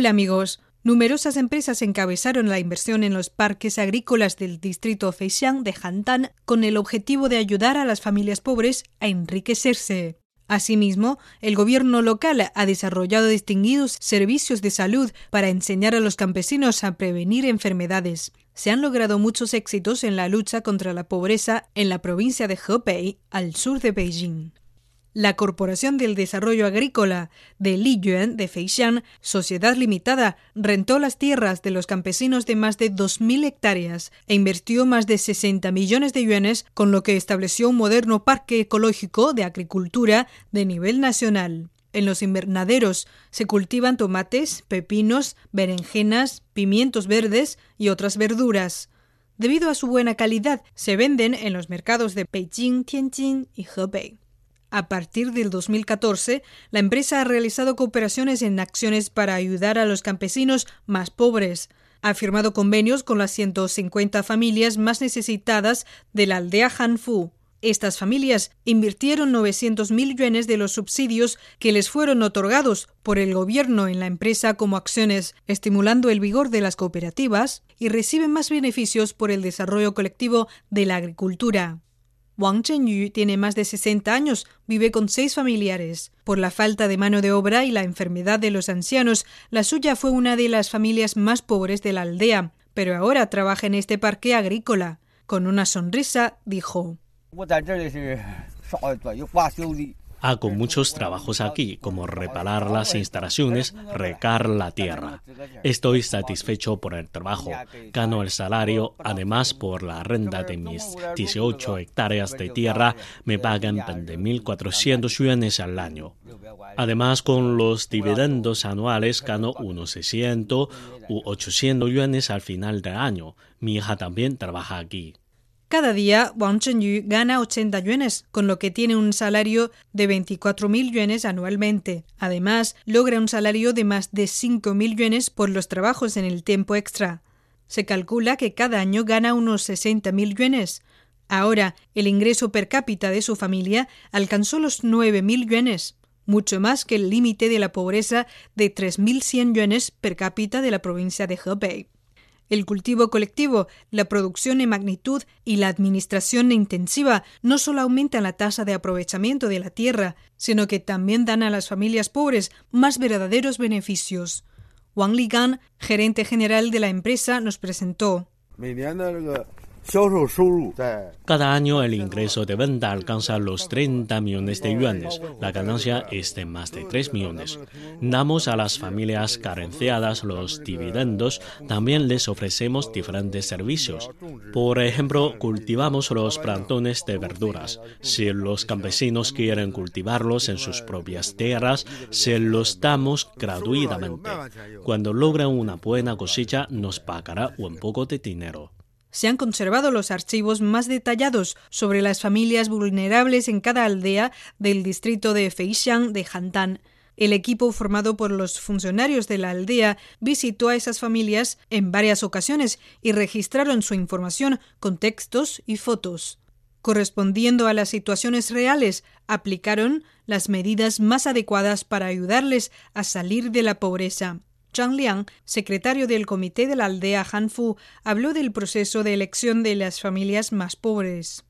Hola amigos. Numerosas empresas encabezaron la inversión en los parques agrícolas del distrito Feixiang de Hantan con el objetivo de ayudar a las familias pobres a enriquecerse. Asimismo, el gobierno local ha desarrollado distinguidos servicios de salud para enseñar a los campesinos a prevenir enfermedades. Se han logrado muchos éxitos en la lucha contra la pobreza en la provincia de Hebei, al sur de Beijing. La Corporación del Desarrollo Agrícola de Liyuan de Feixiang, Sociedad Limitada, rentó las tierras de los campesinos de más de 2.000 hectáreas e invirtió más de 60 millones de yuanes, con lo que estableció un moderno parque ecológico de agricultura de nivel nacional. En los invernaderos se cultivan tomates, pepinos, berenjenas, pimientos verdes y otras verduras. Debido a su buena calidad, se venden en los mercados de Beijing, Tianjin y Hebei. A partir del 2014, la empresa ha realizado cooperaciones en acciones para ayudar a los campesinos más pobres. Ha firmado convenios con las 150 familias más necesitadas de la aldea Hanfu. Estas familias invirtieron 900.000 yuanes de los subsidios que les fueron otorgados por el gobierno en la empresa como acciones, estimulando el vigor de las cooperativas y reciben más beneficios por el desarrollo colectivo de la agricultura. Wang Zhenyu tiene más de 60 años, vive con seis familiares. Por la falta de mano de obra y la enfermedad de los ancianos, la suya fue una de las familias más pobres de la aldea, pero ahora trabaja en este parque agrícola. Con una sonrisa, dijo. Hago muchos trabajos aquí, como reparar las instalaciones, recar la tierra. Estoy satisfecho por el trabajo. Gano el salario, además por la renta de mis 18 hectáreas de tierra, me pagan 20.400 yuanes al año. Además, con los dividendos anuales gano unos 600 u 800 yuanes al final del año. Mi hija también trabaja aquí. Cada día, Wang Chenyu gana 80 yuanes, con lo que tiene un salario de 24.000 yuanes anualmente. Además, logra un salario de más de 5.000 yuanes por los trabajos en el tiempo extra. Se calcula que cada año gana unos 60.000 yuanes. Ahora, el ingreso per cápita de su familia alcanzó los 9.000 yuanes, mucho más que el límite de la pobreza de 3.100 yuanes per cápita de la provincia de Hebei. El cultivo colectivo, la producción en magnitud y la administración intensiva no solo aumentan la tasa de aprovechamiento de la tierra, sino que también dan a las familias pobres más verdaderos beneficios. Wang Ligan, gerente general de la empresa, nos presentó. Cada año el ingreso de venta alcanza los 30 millones de yuanes. La ganancia es de más de 3 millones. Damos a las familias carenciadas los dividendos. También les ofrecemos diferentes servicios. Por ejemplo, cultivamos los plantones de verduras. Si los campesinos quieren cultivarlos en sus propias tierras, se los damos gratuitamente. Cuando logran una buena cosecha, nos pagará un poco de dinero se han conservado los archivos más detallados sobre las familias vulnerables en cada aldea del distrito de Feixiang de Hantan. El equipo formado por los funcionarios de la aldea visitó a esas familias en varias ocasiones y registraron su información con textos y fotos. Correspondiendo a las situaciones reales, aplicaron las medidas más adecuadas para ayudarles a salir de la pobreza. Zhang Liang, secretario del Comité de la Aldea Hanfu, habló del proceso de elección de las familias más pobres.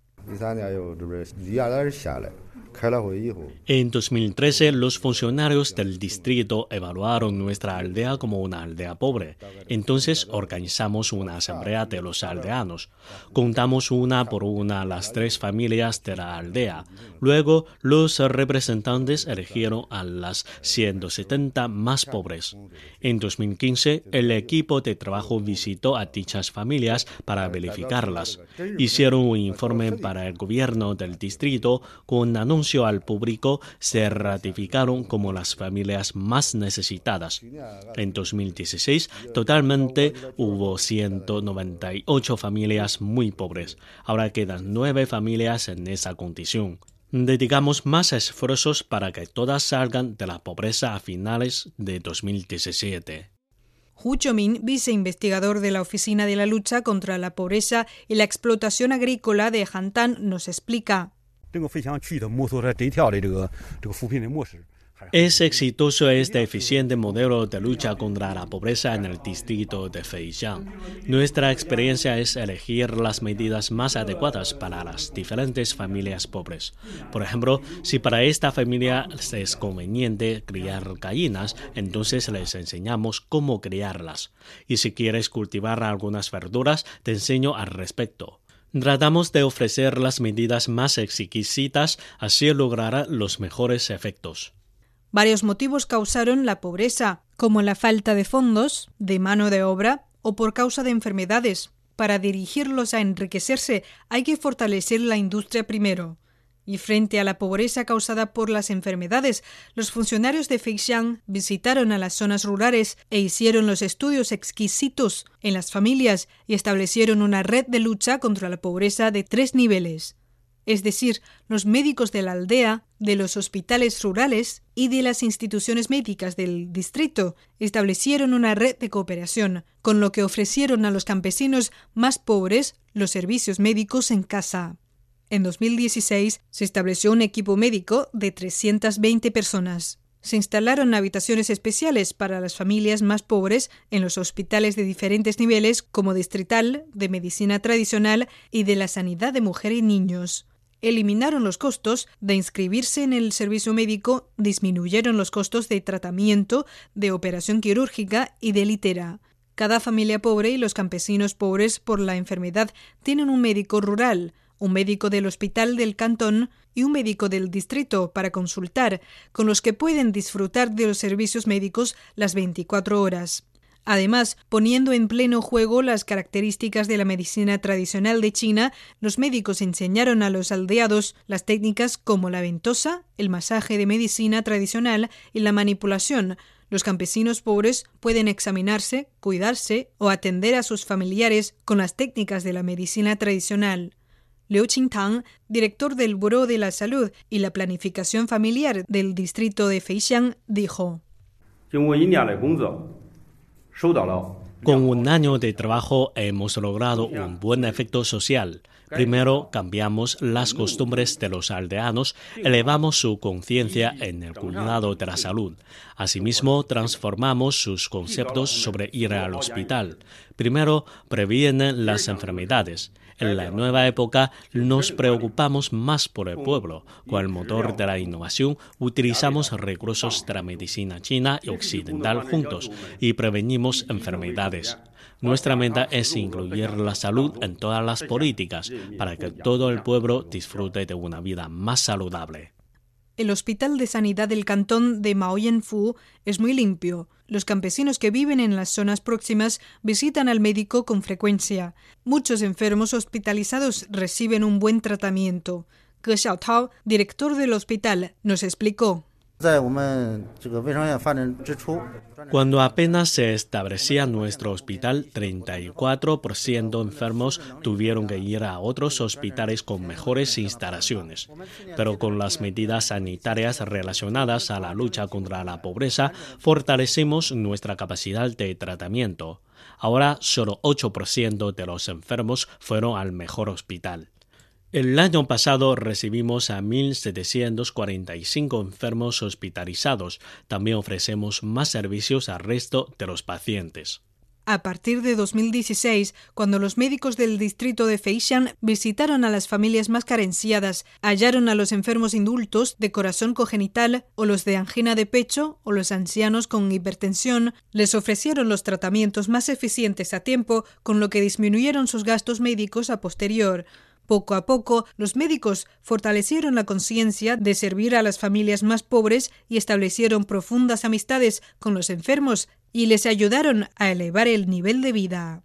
En 2013, los funcionarios del distrito evaluaron nuestra aldea como una aldea pobre. Entonces organizamos una asamblea de los aldeanos. Contamos una por una las tres familias de la aldea. Luego, los representantes eligieron a las 170 más pobres. En 2015, el equipo de trabajo visitó a dichas familias para verificarlas. Hicieron un informe para el gobierno del distrito con anuncios al público se ratificaron como las familias más necesitadas. En 2016, totalmente hubo 198 familias muy pobres. Ahora quedan nueve familias en esa condición. Dedicamos más esfuerzos para que todas salgan de la pobreza a finales de 2017. Hu Chomin, viceinvestigador de la Oficina de la Lucha contra la Pobreza y la Explotación Agrícola de Hantan, nos explica. Es exitoso este eficiente modelo de lucha contra la pobreza en el distrito de Feixiang. Nuestra experiencia es elegir las medidas más adecuadas para las diferentes familias pobres. Por ejemplo, si para esta familia es conveniente criar gallinas, entonces les enseñamos cómo criarlas. Y si quieres cultivar algunas verduras, te enseño al respecto. Tratamos de ofrecer las medidas más exquisitas, así logrará los mejores efectos. Varios motivos causaron la pobreza, como la falta de fondos, de mano de obra o por causa de enfermedades. Para dirigirlos a enriquecerse hay que fortalecer la industria primero. Y frente a la pobreza causada por las enfermedades, los funcionarios de Feixiang visitaron a las zonas rurales e hicieron los estudios exquisitos en las familias y establecieron una red de lucha contra la pobreza de tres niveles es decir, los médicos de la aldea, de los hospitales rurales y de las instituciones médicas del distrito, establecieron una red de cooperación, con lo que ofrecieron a los campesinos más pobres los servicios médicos en casa. En 2016 se estableció un equipo médico de 320 personas. Se instalaron habitaciones especiales para las familias más pobres en los hospitales de diferentes niveles como distrital, de medicina tradicional y de la sanidad de mujer y niños eliminaron los costos de inscribirse en el servicio médico, disminuyeron los costos de tratamiento, de operación quirúrgica y de litera. Cada familia pobre y los campesinos pobres por la enfermedad tienen un médico rural, un médico del hospital del cantón y un médico del distrito para consultar, con los que pueden disfrutar de los servicios médicos las 24 horas. Además, poniendo en pleno juego las características de la medicina tradicional de China, los médicos enseñaron a los aldeados las técnicas como la ventosa, el masaje de medicina tradicional y la manipulación. Los campesinos pobres pueden examinarse, cuidarse o atender a sus familiares con las técnicas de la medicina tradicional. Liu Qingtang, director del Buró de la Salud y la Planificación Familiar del distrito de Feixiang, dijo: con un año de trabajo hemos logrado un buen efecto social. Primero, cambiamos las costumbres de los aldeanos, elevamos su conciencia en el cuidado de la salud. Asimismo, transformamos sus conceptos sobre ir al hospital. Primero, previenen las enfermedades. En la nueva época nos preocupamos más por el pueblo. Con el motor de la innovación utilizamos recursos de la medicina china y occidental juntos y prevenimos enfermedades. Nuestra meta es incluir la salud en todas las políticas para que todo el pueblo disfrute de una vida más saludable. El Hospital de Sanidad del Cantón de Maoyenfu es muy limpio. Los campesinos que viven en las zonas próximas visitan al médico con frecuencia. Muchos enfermos hospitalizados reciben un buen tratamiento. Ge Xiaotao, director del hospital, nos explicó. Cuando apenas se establecía nuestro hospital, 34% enfermos tuvieron que ir a otros hospitales con mejores instalaciones. Pero con las medidas sanitarias relacionadas a la lucha contra la pobreza, fortalecimos nuestra capacidad de tratamiento. Ahora solo 8% de los enfermos fueron al mejor hospital. El año pasado recibimos a 1.745 enfermos hospitalizados. También ofrecemos más servicios al resto de los pacientes. A partir de 2016, cuando los médicos del distrito de Feixiang visitaron a las familias más carenciadas, hallaron a los enfermos indultos de corazón congenital o los de angina de pecho o los ancianos con hipertensión, les ofrecieron los tratamientos más eficientes a tiempo, con lo que disminuyeron sus gastos médicos a posterior. Poco a poco, los médicos fortalecieron la conciencia de servir a las familias más pobres y establecieron profundas amistades con los enfermos y les ayudaron a elevar el nivel de vida.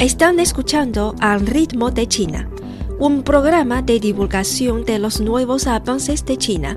Están escuchando Al ritmo de China, un programa de divulgación de los nuevos avances de China,